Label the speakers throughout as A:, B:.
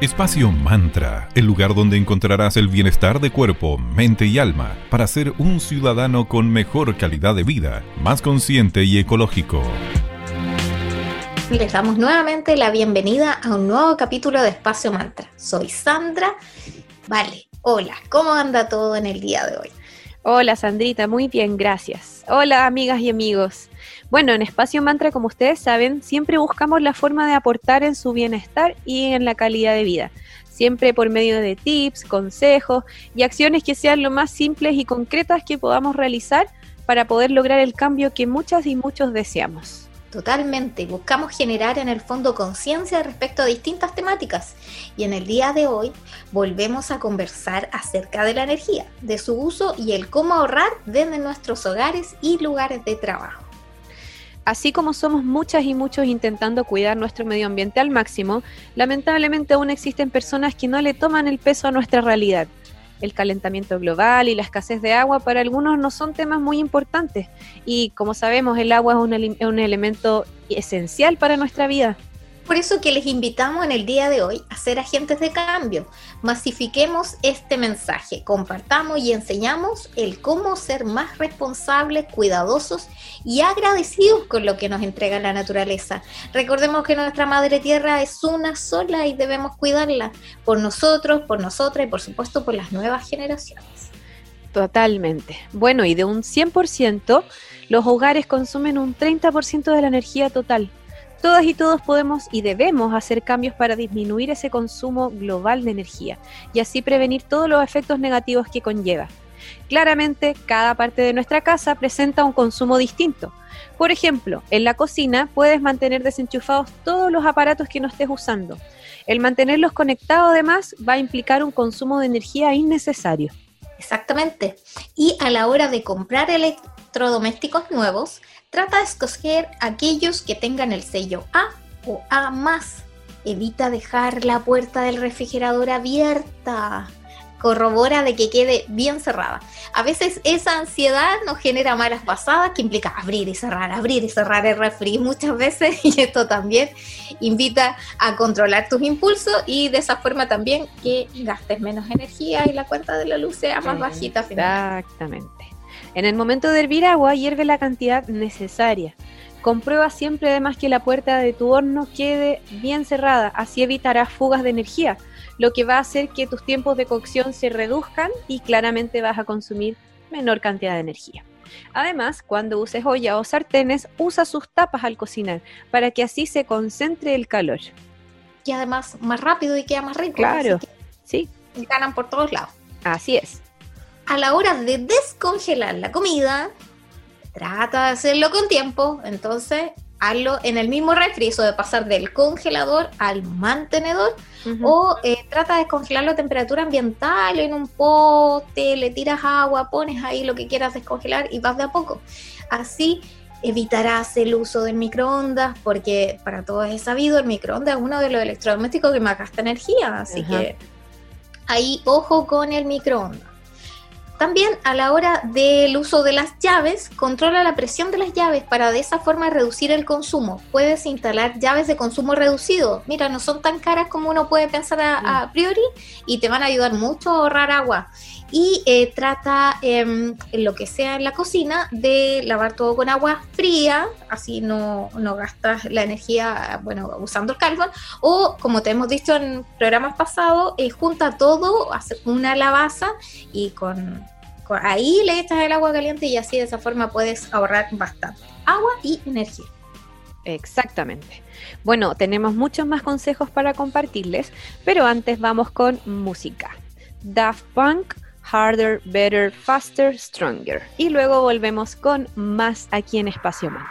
A: Espacio Mantra, el lugar donde encontrarás el bienestar de cuerpo, mente y alma para ser un ciudadano con mejor calidad de vida, más consciente y ecológico.
B: Les damos nuevamente la bienvenida a un nuevo capítulo de Espacio Mantra. Soy Sandra. Vale, hola, ¿cómo anda todo en el día de hoy?
C: Hola Sandrita, muy bien, gracias. Hola amigas y amigos. Bueno, en Espacio Mantra, como ustedes saben, siempre buscamos la forma de aportar en su bienestar y en la calidad de vida. Siempre por medio de tips, consejos y acciones que sean lo más simples y concretas que podamos realizar para poder lograr el cambio que muchas y muchos deseamos.
B: Totalmente, buscamos generar en el fondo conciencia respecto a distintas temáticas y en el día de hoy volvemos a conversar acerca de la energía, de su uso y el cómo ahorrar desde nuestros hogares y lugares de trabajo.
C: Así como somos muchas y muchos intentando cuidar nuestro medio ambiente al máximo, lamentablemente aún existen personas que no le toman el peso a nuestra realidad. El calentamiento global y la escasez de agua para algunos no son temas muy importantes. Y como sabemos el agua es un, un elemento esencial para nuestra vida
B: por eso que les invitamos en el día de hoy a ser agentes de cambio. Masifiquemos este mensaje, compartamos y enseñamos el cómo ser más responsables, cuidadosos y agradecidos con lo que nos entrega la naturaleza. Recordemos que nuestra madre tierra es una sola y debemos cuidarla por nosotros, por nosotras y por supuesto por las nuevas generaciones.
C: Totalmente. Bueno, y de un 100%, los hogares consumen un 30% de la energía total. Todas y todos podemos y debemos hacer cambios para disminuir ese consumo global de energía y así prevenir todos los efectos negativos que conlleva. Claramente, cada parte de nuestra casa presenta un consumo distinto. Por ejemplo, en la cocina puedes mantener desenchufados todos los aparatos que no estés usando. El mantenerlos conectados además va a implicar un consumo de energía innecesario.
B: Exactamente. Y a la hora de comprar electrodomésticos nuevos, Trata de escoger aquellos que tengan el sello A o A más. Evita dejar la puerta del refrigerador abierta. Corrobora de que quede bien cerrada. A veces esa ansiedad nos genera malas pasadas que implica abrir y cerrar, abrir y cerrar el refri muchas veces y esto también invita a controlar tus impulsos y de esa forma también que gastes menos energía y la cuenta de la luz sea más bajita.
C: Exactamente. En el momento de hervir agua, hierve la cantidad necesaria. Comprueba siempre además que la puerta de tu horno quede bien cerrada, así evitarás fugas de energía, lo que va a hacer que tus tiempos de cocción se reduzcan y claramente vas a consumir menor cantidad de energía. Además, cuando uses olla o sartenes, usa sus tapas al cocinar para que así se concentre el calor.
B: Y además más rápido y queda más rico.
C: Claro, sí.
B: Ganan por todos lados.
C: Así es
B: a la hora de descongelar la comida, trata de hacerlo con tiempo, entonces hazlo en el mismo refri, de pasar del congelador al mantenedor, o eh, trata de descongelarlo a temperatura ambiental en un pote, le tiras agua, pones ahí lo que quieras descongelar y vas de a poco. Así evitarás el uso del microondas, porque para todos es sabido, el microondas es uno de los electrodomésticos que más gasta energía, así que ahí ojo con el microondas. También a la hora del uso de las llaves, controla la presión de las llaves para de esa forma reducir el consumo. Puedes instalar llaves de consumo reducido. Mira, no son tan caras como uno puede pensar a, mm. priori y te van a ayudar mucho a ahorrar agua. Y eh, trata en lo que sea en la cocina de lavar todo con agua fría, así no, no gastas la energía, bueno, usando el carbón. O como te hemos dicho en programas pasados, eh, junta todo, hace una lavaza y con ahí le echas el agua caliente y así de esa forma puedes ahorrar bastante agua y energía.
C: Exactamente. Bueno, tenemos muchos más consejos para compartirles, pero antes vamos con música. Daft Punk, Harder, Better, Faster, Stronger. Y luego volvemos con más aquí en Espacio Manda.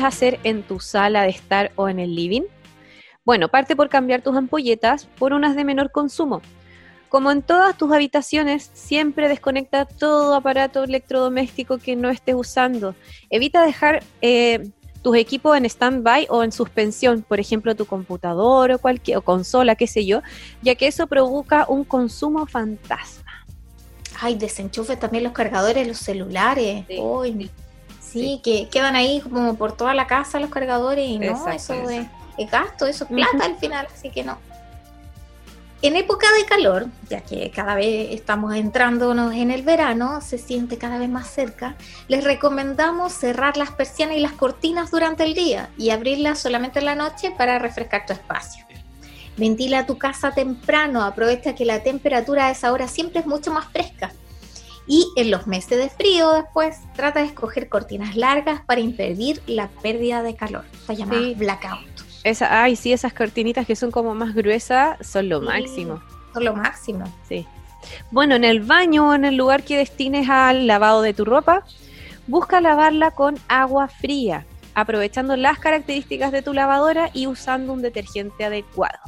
C: Puedes hacer en tu sala de estar o en el living? Bueno, parte por cambiar tus ampolletas por unas de menor consumo. Como en todas tus habitaciones, siempre desconecta todo aparato electrodoméstico que no estés usando. Evita dejar eh, tus equipos en stand-by o en suspensión, por ejemplo, tu computador o cualquier o consola, qué sé yo, ya que eso provoca un consumo fantasma.
B: Ay, desenchufe también los cargadores, los celulares.
C: Sí,
B: Uy, sí, que quedan ahí como por toda la casa los cargadores y no,
C: Exacto,
B: eso es, es gasto, eso es plata al final, así que no. En época de calor, ya que cada vez estamos entrándonos en el verano, se siente cada vez más cerca, les recomendamos cerrar las persianas y las cortinas durante el día y abrirlas solamente en la noche para refrescar tu espacio. Ventila tu casa temprano, aprovecha que la temperatura a esa hora siempre es mucho más fresca. Y en los meses de frío después, trata de escoger cortinas largas para impedir la pérdida de calor, la llamada
C: Sí.
B: blackout.
C: Esa, ay, sí, esas cortinitas que son como más gruesas son lo
B: Sí.
C: máximo.
B: Son lo máximo.
C: Sí. Bueno, en el baño o en el lugar que destines al lavado de tu ropa, busca lavarla con agua fría, aprovechando las características de tu lavadora y usando un detergente adecuado.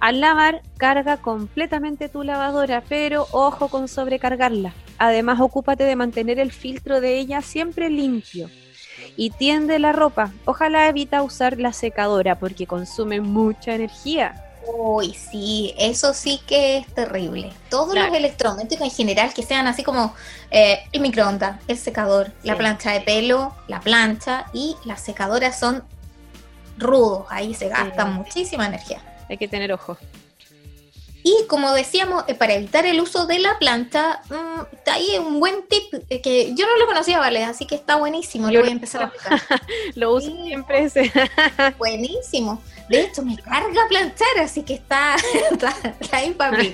C: Al lavar, carga completamente tu lavadora, pero ojo con sobrecargarla. Además, ocúpate de mantener el filtro de ella siempre limpio. Y tiende la ropa. Ojalá evita usar la secadora porque consume mucha energía.
B: Uy, sí, eso sí que es terrible. Todos
C: Claro.
B: los electrodomésticos en general que sean así como eh, el microondas, el secador, la plancha de pelo, la plancha y las secadoras son rudos, ahí se gasta
C: Sí.
B: muchísima energía.
C: Hay que tener ojo.
B: Y como decíamos, eh, para evitar el uso de la plancha, mm, está ahí un buen tip eh, que yo no lo conocía, ¿vale? Así que está buenísimo,
C: Yo
B: lo voy a empezar a aplicar.
C: Lo uso
B: Sí.
C: siempre ese.
B: Buenísimo. De hecho, me carga planchar, así que está, está, está impapable.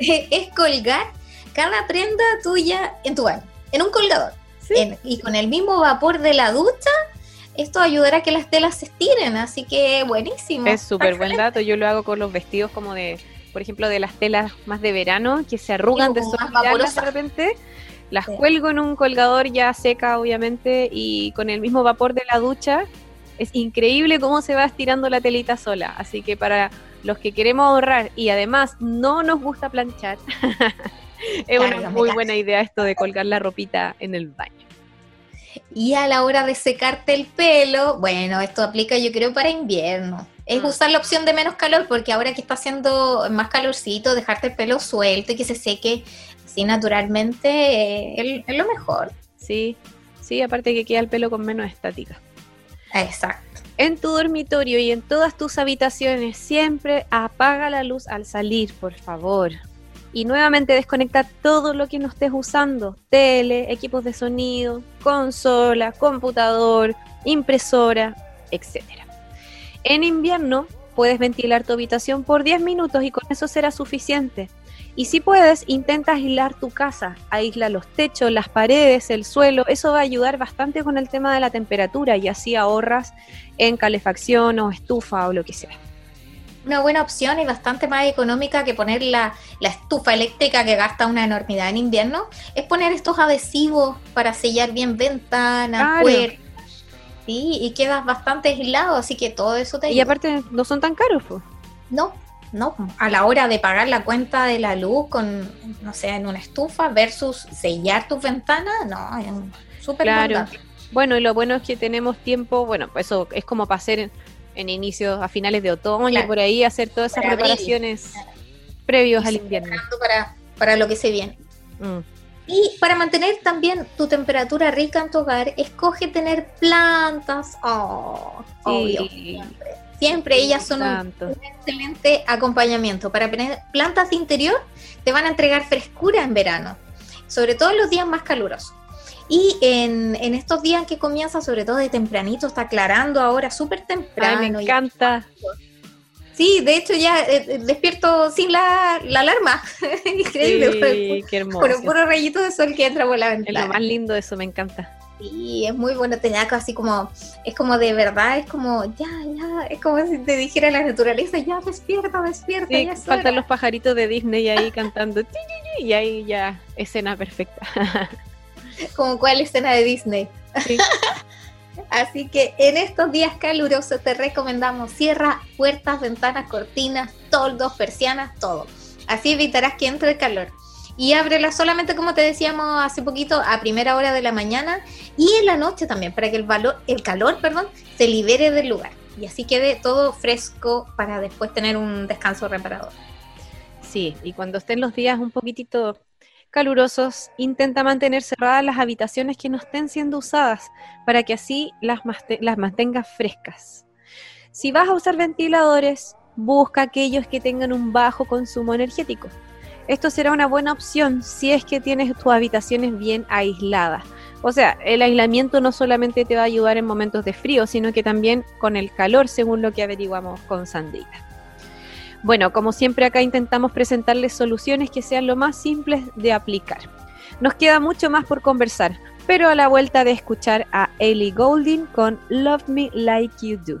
B: es colgar cada prenda tuya en tu baño, en un colgador.
C: Sí.
B: En- y con el mismo vapor de la ducha, esto ayudará a que las telas se estiren, así que buenísimo.
C: Es súper buen dato. Yo lo hago con los vestidos como de, por ejemplo, de las telas más de verano que se arrugan de de repente. Las
B: Sí.
C: cuelgo en un colgador ya seca, obviamente, y con el mismo vapor de la ducha. Es increíble cómo se va estirando la telita sola. Así que para los que queremos ahorrar y además no nos gusta planchar, es una muy buena idea esto de colgar la ropita en el baño.
B: Y a la hora de secarte el pelo, bueno, esto aplica yo creo para invierno. Es
C: Mm.
B: usar la opción de menos calor, porque ahora que está haciendo más calorcito, dejarte el pelo suelto y que se seque así naturalmente eh, es, lo mejor.
C: Sí, sí, aparte que queda el pelo con menos estática.
B: Exacto.
C: En tu dormitorio y en todas tus habitaciones siempre apaga la luz al salir, por favor. Y nuevamente desconecta todo lo que no estés usando. Tele, equipos de sonido, consola, computador, impresora, etc. En invierno puedes ventilar tu habitación por 10 minutos y con eso será suficiente. Y si puedes, intenta aislar tu casa. Aísla los techos, las paredes, el suelo. Eso va a ayudar bastante con el tema de la temperatura y así ahorras en calefacción o estufa o lo que sea.
B: Una buena opción y bastante más económica que poner la, la estufa eléctrica que gasta una enormidad en invierno es poner estos adhesivos para sellar bien ventanas,
C: Claro.
B: puertas. Sí, y quedas bastante aislado, así que todo eso te
C: Y
B: ayuda.
C: aparte no son tan caros.
B: No, no, a la hora de pagar la cuenta de la luz con, no sé, en una estufa versus sellar tus ventanas, no, es súper
C: Claro. Bueno, y lo bueno es que tenemos tiempo, bueno, pues eso es como para hacer en, en inicios, a finales de otoño,
B: Claro.
C: por ahí, hacer todas esas
B: Para abril.
C: preparaciones previos
B: Y
C: al invierno.
B: Para, para lo que se viene.
C: Mm.
B: Y para mantener también tu temperatura rica en tu hogar, escoge tener plantas. Oh, obvio,
C: Sí.
B: siempre. Siempre ellas son un,
C: Tanto.
B: un excelente acompañamiento. Para tener plantas de interior, te van a entregar frescura en verano, sobre todo en los días más calurosos. Y en, en estos días que comienza, sobre todo de tempranito, está aclarando ahora súper
C: Ay,
B: temprano.
C: me
B: y-
C: encanta.
B: Sí, de hecho ya eh, eh, despierto sin la, la alarma. Increíble.
C: Sí, qué
B: Con un
C: hermoso.
B: puro rayito de sol que entra por la
C: Es lo
B: ventana.
C: más lindo eso, me encanta.
B: Sí, es muy bueno, te da así como, es como de verdad, es como, ya, ya, es como si te dijera la naturaleza, ya, despierta, despierta,
C: Sí,
B: ya
C: faltan
B: hora.
C: los pajaritos de Disney ahí cantando. Y ahí ya, escena perfecta.
B: como cuál escena de Disney.
C: Sí.
B: Así que en estos días calurosos te recomendamos cierra puertas, ventanas, cortinas, toldos, persianas, todo. Así evitarás que entre el calor. Y ábrela solamente, como te decíamos hace poquito, a primera hora de la mañana y en la noche también, para que el, valor, el calor perdón, se libere del lugar. Y así quede todo fresco para después tener un descanso reparador.
C: Sí, y cuando estén los días un poquitito calurosos, intenta mantener cerradas las habitaciones que no estén siendo usadas para que así las, las mantengas frescas. Si vas a usar ventiladores, busca aquellos que tengan un bajo consumo energético. Esto será una buena opción si es que tienes tus habitaciones bien aisladas. O sea, el aislamiento no solamente te va a ayudar en momentos de frío, sino que también con el calor, según lo que averiguamos con Sandrita. Bueno, como siempre acá intentamos presentarles soluciones que sean lo más simples de aplicar. Nos queda mucho más por conversar, pero a la vuelta de escuchar a Ellie Goulding con Love Me Like You Do.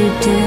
D: Do.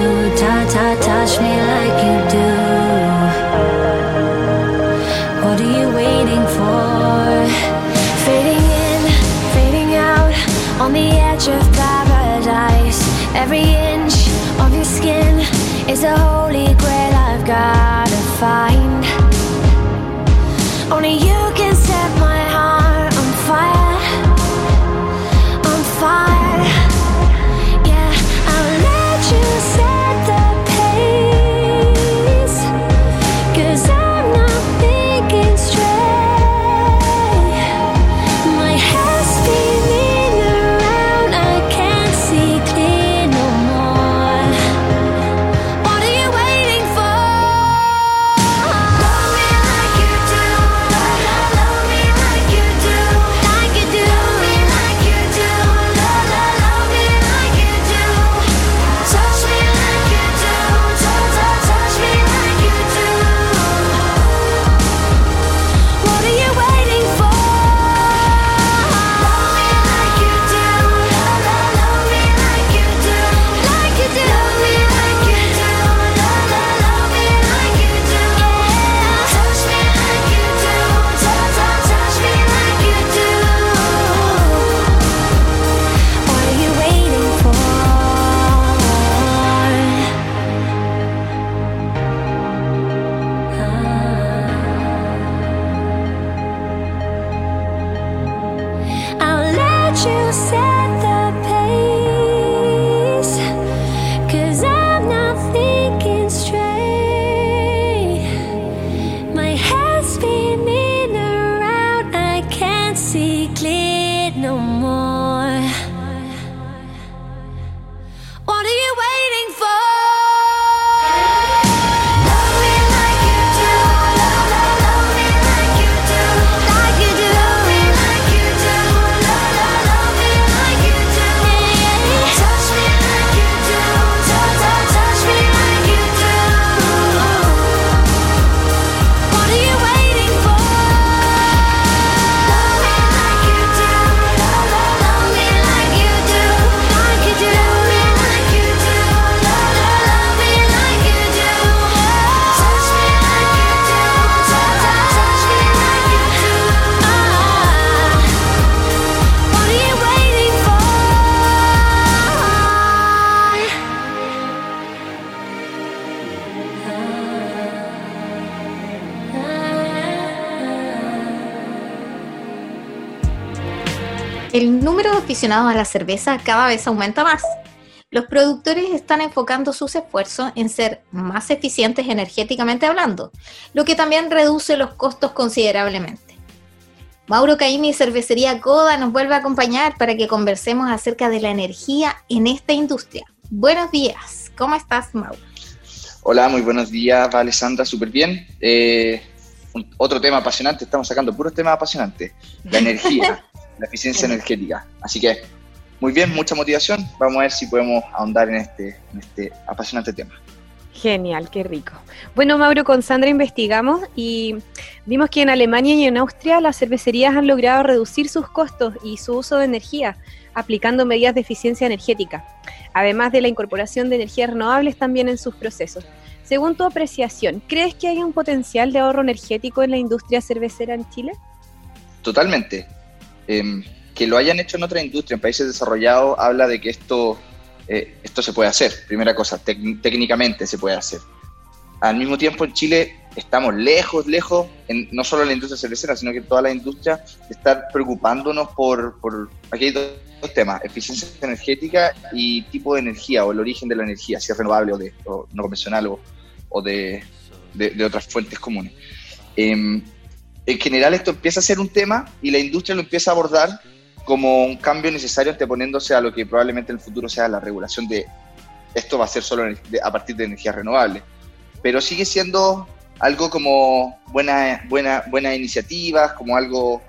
B: El número de aficionados a la cerveza cada vez aumenta más. Los productores están enfocando sus esfuerzos en ser más eficientes energéticamente hablando, lo que también reduce los costos considerablemente. Mauro Caimi, Cervecería Coda, nos vuelve a acompañar para que conversemos acerca de la energía en esta industria. Buenos días, ¿cómo estás, Mauro?
E: Hola, muy buenos días, Alessandra, súper bien. Eh, otro tema apasionante, estamos sacando puros temas apasionantes. La energía, la eficiencia energética. Así que, muy bien, mucha motivación. Vamos a ver si podemos ahondar en este, en este apasionante tema.
C: Genial, qué rico. Bueno, Mauro, con Sandra investigamos y vimos que en Alemania y en Austria las cervecerías han logrado reducir sus costos y su uso de energía, aplicando medidas de eficiencia energética, además de la incorporación de energías renovables también en sus procesos. Según tu apreciación, ¿crees que hay un potencial de ahorro energético en la industria cervecera en Chile?
E: Totalmente. Em, que lo hayan hecho en otra industria, en países desarrollados, habla de que esto, eh, esto se puede hacer. Primera cosa, técnicamente se puede hacer. Al mismo tiempo, en Chile estamos lejos, lejos, en, no solo en la industria cervecera, sino que en toda la industria, de estar preocupándonos por, por aquí hay dos, temas, eficiencia energética y tipo de energía, o el origen de la energía, si es renovable o, de, o no convencional o, o de, de- de otras fuentes comunes. Em, en general esto empieza a ser un tema y la industria lo empieza a abordar como un cambio necesario anteponiéndose a lo que probablemente en el futuro sea la regulación de esto va a ser solo a partir de energías renovables. Pero sigue siendo algo como buena, buena, buenas iniciativas, como algo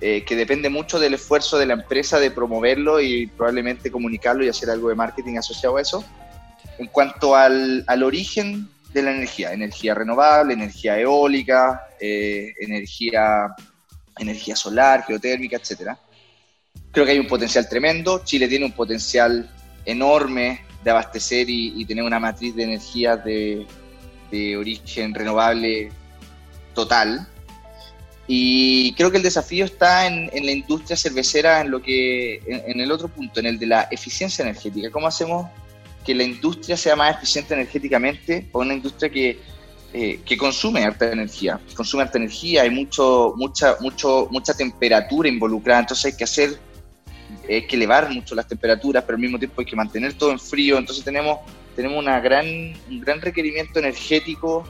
E: eh, que depende mucho del esfuerzo de la empresa de promoverlo y probablemente comunicarlo y hacer algo de marketing asociado a eso. En cuanto al, al origen de la energía, energía renovable, energía eólica, eh, energía, energía solar, geotérmica, etc. creo que hay un potencial tremendo. Chile tiene un potencial enorme de abastecer y, y tener una matriz de energía de, de origen renovable total. Y creo que el desafío está en, en la industria cervecera, en lo que, en, en, el otro punto, en el de la eficiencia energética. ¿Cómo hacemos que la industria sea más eficiente energéticamente o una industria que, eh, que consume harta energía? Consume harta energía, hay mucho, mucha, mucho, mucha temperatura involucrada, entonces hay que hacer, hay que elevar mucho las temperaturas, pero al mismo tiempo hay que mantener todo en frío, entonces tenemos, tenemos una gran, un gran requerimiento energético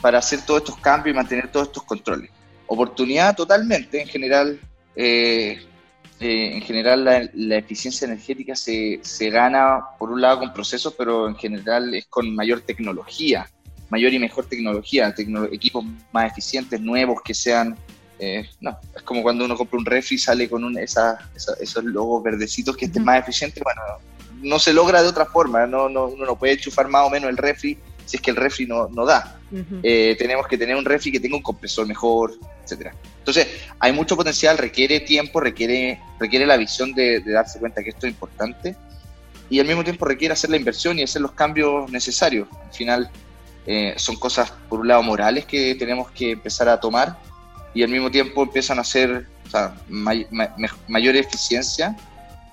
E: para hacer todos estos cambios y mantener todos estos controles oportunidad totalmente. En general, eh, eh, en general la, la eficiencia energética se, se, gana por un lado con procesos, pero en general es con mayor tecnología, mayor y mejor tecnología, tecno equipos más eficientes, nuevos que sean... Eh, no, es como cuando uno compra un refri y sale con un, esa, esa, esos logos verdecitos que estén más eficientes. Bueno, no se logra de otra forma, no, no, uno no puede enchufar más o menos el refri si es que el refri no, no da. Uh -huh. eh, tenemos que tener un refri que tenga un compresor mejor, etcétera. Entonces, hay mucho potencial, requiere tiempo, requiere, requiere la visión de, de, darse cuenta que esto es importante y al mismo tiempo requiere hacer la inversión y hacer los cambios necesarios. Al final, eh, son cosas, por un lado, morales que tenemos que empezar a tomar y al mismo tiempo empiezan a ser o sea, may, may, mayor eficiencia.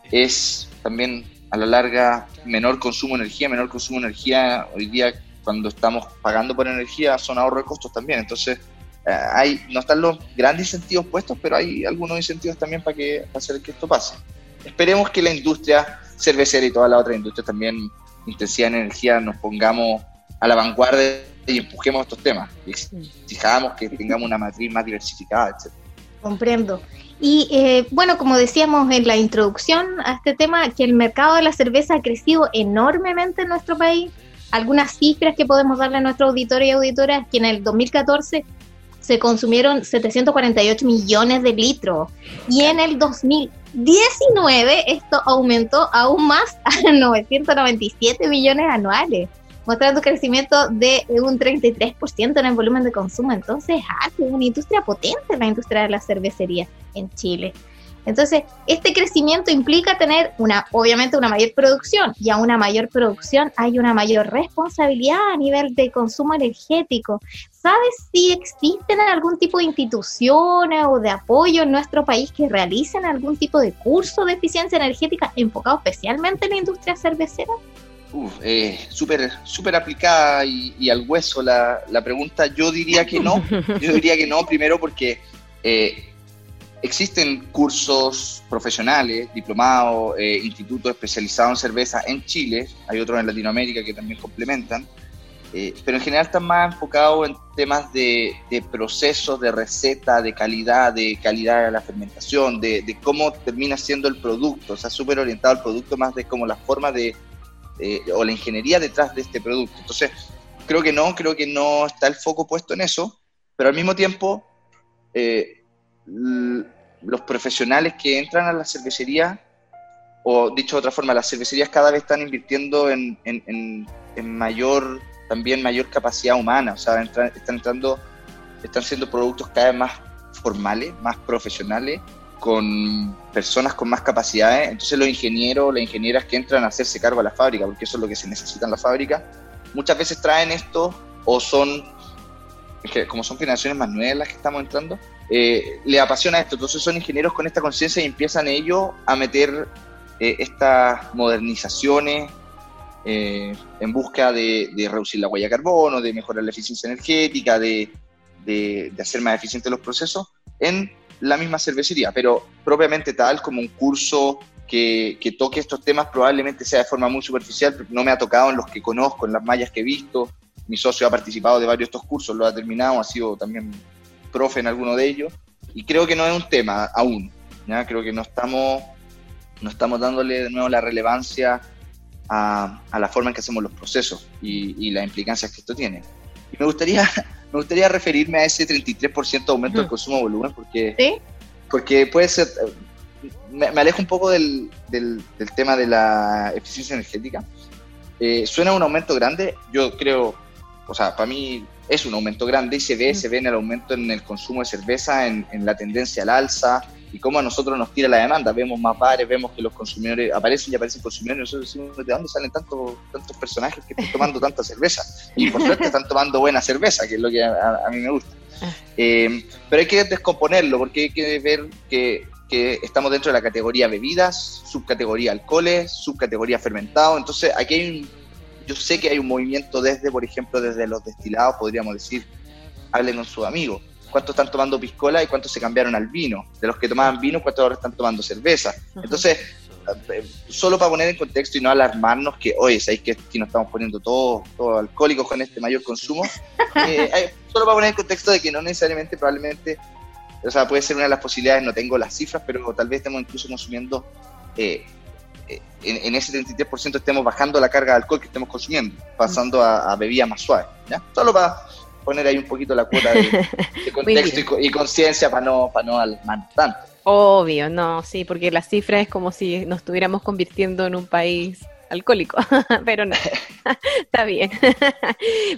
E: Es también a la larga menor consumo de energía, menor consumo de energía hoy día cuando estamos pagando por energía son ahorro de costos también. Entonces, eh, hay, no están los grandes incentivos puestos, pero hay algunos incentivos también para, que, para hacer que esto pase. Esperemos que la industria cervecera y toda la otra industria también, intensidad en energía, nos pongamos a la vanguardia y empujemos estos temas. Y exijamos que tengamos una matriz más diversificada, etc.
B: Comprendo. Y eh, bueno, como decíamos en la introducción a este tema, que el mercado de la cerveza ha crecido enormemente en nuestro país algunas cifras que podemos darle a nuestro auditorio y auditoras, que en el 2014 se consumieron 748 millones de litros y en el 2019 esto aumentó aún más a 997 millones anuales, mostrando crecimiento de un 33% en el volumen de consumo. Entonces, ah, es una industria potente la industria de la cervecería en Chile. Entonces, este crecimiento implica tener una, obviamente, una mayor producción y a una mayor producción hay una mayor responsabilidad a nivel de consumo energético. ¿Sabes si existen algún tipo de instituciones o de apoyo en nuestro país que realicen algún tipo de curso de eficiencia energética enfocado especialmente en la industria cervecera?
E: Uf, eh, súper super aplicada y, y, al hueso la, la, pregunta. Yo diría que no. Yo diría que no, primero porque eh, existen cursos profesionales, diplomados, eh, institutos especializados en cerveza en Chile, hay otros en Latinoamérica que también complementan, eh, pero en general están más enfocados en temas de, procesos, de receta, de calidad, de calidad de la fermentación, de, cómo termina siendo el producto, o sea, súper orientado al producto más de como la forma de, eh, o la ingeniería detrás de este producto. Entonces, creo que no, creo que no está el foco puesto en eso, pero al mismo tiempo eh, los profesionales que entran a la cervecería, o dicho de otra forma, las cervecerías cada vez están invirtiendo en, en, en, mayor, también mayor capacidad humana, o sea, están entrando, están siendo productos cada vez más formales, más profesionales, con personas con más capacidades. Entonces los ingenieros, las ingenieras que entran a hacerse cargo a la fábrica, porque eso es lo que se necesita en la fábrica, muchas veces traen esto o son, como son generaciones más nuevas las que estamos entrando, eh, le apasiona esto. Entonces son ingenieros con esta conciencia y empiezan ellos a meter eh, estas modernizaciones eh, en busca de, de, reducir la huella de carbono, de mejorar la eficiencia energética, de, de, de hacer más eficientes los procesos en la misma cervecería, pero propiamente tal como un curso que, que, toque estos temas probablemente sea de forma muy superficial, no me ha tocado en los que conozco, en las mallas que he visto, mi socio ha participado de varios de estos cursos, lo ha terminado, ha sido también profe en alguno de ellos, y creo que no es un tema aún, ¿ya? creo que no estamos, no estamos dándole de nuevo la relevancia a, a la forma en que hacemos los procesos y, y las implicancias que esto tiene. Y me gustaría, me gustaría referirme a ese 33% de aumento del consumo de volumen, porque,
B: ¿Sí?
E: porque puede ser, me, me alejo un poco del, del, del, tema de la eficiencia energética. Eh, suena un aumento grande, yo creo, o sea, para mí es un aumento grande y se ve, se ve en el aumento en el consumo de cerveza, en, en la tendencia al alza, y cómo a nosotros nos tira la demanda. Vemos más bares, vemos que los consumidores aparecen y aparecen consumidores, y nosotros decimos, ¿de dónde salen tantos, tantos personajes que están tomando tanta cerveza? Y por suerte están tomando buena cerveza, que es lo que a, a mí me gusta. Eh, pero hay que descomponerlo, porque hay que ver que, que estamos dentro de la categoría bebidas, subcategoría alcoholes, subcategoría fermentado, entonces aquí hay un, yo sé que hay un movimiento desde, por ejemplo, desde los destilados, podríamos decir, hablen con sus amigos cuántos están tomando piscola y cuántos se cambiaron al vino. De los que tomaban vino, cuántos ahora están tomando cerveza. Entonces, eh, solo para poner en contexto y no alarmarnos que, oye, ¿sabéis que aquí nos estamos poniendo todos todo alcohólicos con este mayor consumo? Eh, solo para poner en contexto de que no necesariamente, probablemente, o sea, puede ser una de las posibilidades, no tengo las cifras, pero tal vez estemos incluso consumiendo, eh, en, en, ese 33% estemos bajando la carga de alcohol que estemos consumiendo, pasando a, a bebidas más suaves. ¿ya? Solo para poner ahí un poquito la cuota de, de contexto y, y conciencia para no, para no tanto.
C: Obvio, no, sí, porque la cifra es como si nos estuviéramos convirtiendo en un país alcohólico, pero no, está bien.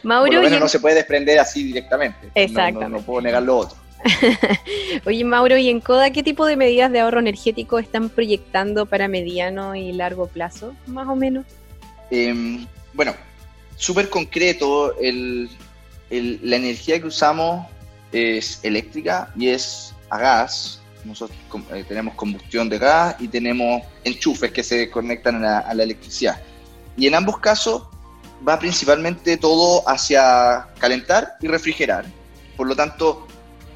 E: Mauro. Por lo menos y... no se puede desprender así directamente.
C: Exacto.
E: No, no, no, puedo negar lo otro.
C: Oye, Mauro, ¿y en CODA qué tipo de medidas de ahorro energético están proyectando para mediano y largo plazo, más o menos?
E: Eh, bueno, súper concreto, el, la energía que usamos es eléctrica y es a gas. Nosotros eh, tenemos combustión de gas y tenemos enchufes que se conectan a la electricidad. Y en ambos casos va principalmente todo hacia calentar y refrigerar. Por lo tanto,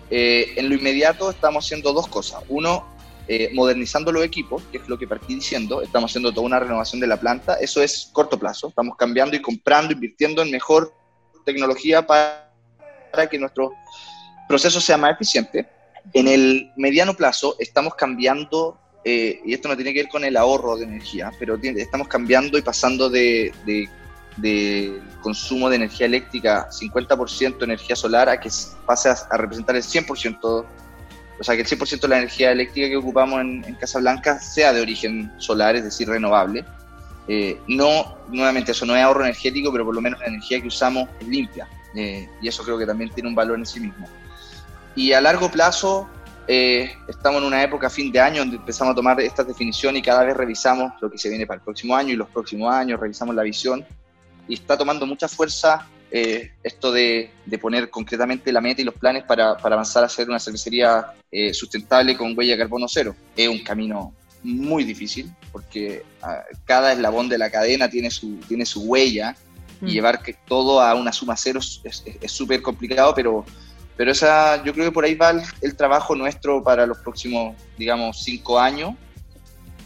E: eh, en lo inmediato estamos haciendo dos cosas. Uno, eh, modernizando los equipos, que es lo que partí diciendo, estamos haciendo toda una renovación de la planta. Eso es corto plazo. Estamos cambiando y comprando, invirtiendo en mejor tecnología para, para que nuestro proceso sea más eficiente. En el mediano plazo estamos cambiando, eh, y esto no tiene que ver con el ahorro de energía, pero tiene, estamos cambiando y pasando de, de de consumo de energía eléctrica 50% energía solar a que pase a, a representar el 100%, o sea, que el 100% de la energía eléctrica que ocupamos en, en Casablanca sea de origen solar, es decir, renovable. Eh, no, nuevamente, eso no es ahorro energético, pero por lo menos la energía que usamos es limpia, eh, y eso creo que también tiene un valor en sí mismo. Y a largo plazo, eh, estamos en una época, fin de año, donde empezamos a tomar estas definiciones y cada vez revisamos lo que se viene para el próximo año y los próximos años, revisamos la visión y está tomando mucha fuerza eh, esto de, de, poner concretamente la meta y los planes para, para avanzar a ser una cervecería eh, sustentable con huella de carbono cero. Es un camino muy difícil porque uh, cada eslabón de la cadena tiene su, tiene su huella mm. y llevar que todo a una suma cero es súper complicado, pero, pero esa, yo creo que por ahí va el, el trabajo nuestro para los próximos, digamos, cinco años.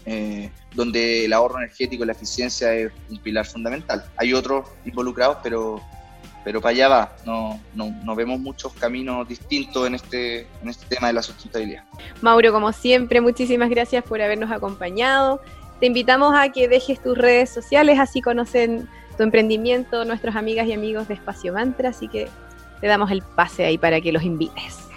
E: Eh, donde el ahorro energético y la eficiencia es un pilar fundamental. Hay otros involucrados, pero, pero para allá va. No, no, no vemos muchos caminos distintos en este, en este tema de la sustentabilidad.
C: Mauro, como siempre, muchísimas gracias por habernos acompañado. Te invitamos a que dejes tus redes sociales, así conocen tu emprendimiento nuestras amigas y amigos de Espacio Mantra, así que te damos el pase ahí para que los invites.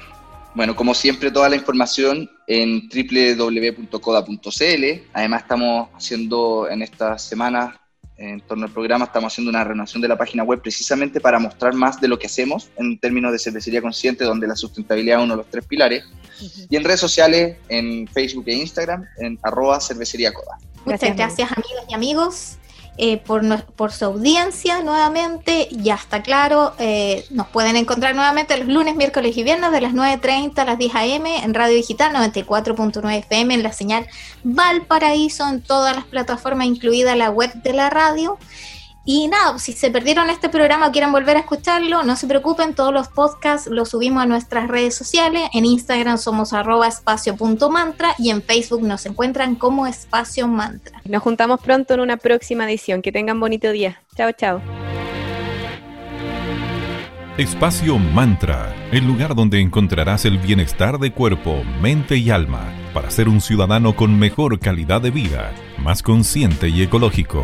E: Bueno, como siempre, toda la información en www.coda.cl. Además, estamos haciendo en estas semanas, en torno al programa, estamos haciendo una renovación de la página web precisamente para mostrar más de lo que hacemos en términos de cervecería consciente, donde la sustentabilidad es uno de los tres pilares. Uh -huh. Y en redes sociales, en Facebook e Instagram, en arroba cervecería coda.
B: Muchas gracias, amigas y amigos eh, por, por, su audiencia nuevamente. Ya está claro, eh, nos pueden encontrar nuevamente los lunes, miércoles y viernes de las 9.30 a las 10 a.m. en Radio Digital 94.9 FM en la señal Valparaíso en todas las plataformas, incluida la web de la radio. Y nada, si se perdieron este programa o quieren volver a escucharlo, no se preocupen, todos los podcasts los subimos a nuestras redes sociales. En Instagram somos arroba espacio.mantra y en Facebook nos encuentran como espacio mantra.
C: Nos juntamos pronto en una próxima edición. Que tengan bonito día. Chao, chao.
A: Espacio Mantra, el lugar donde encontrarás el bienestar de cuerpo, mente y alma para ser un ciudadano con mejor calidad de vida, más consciente y ecológico.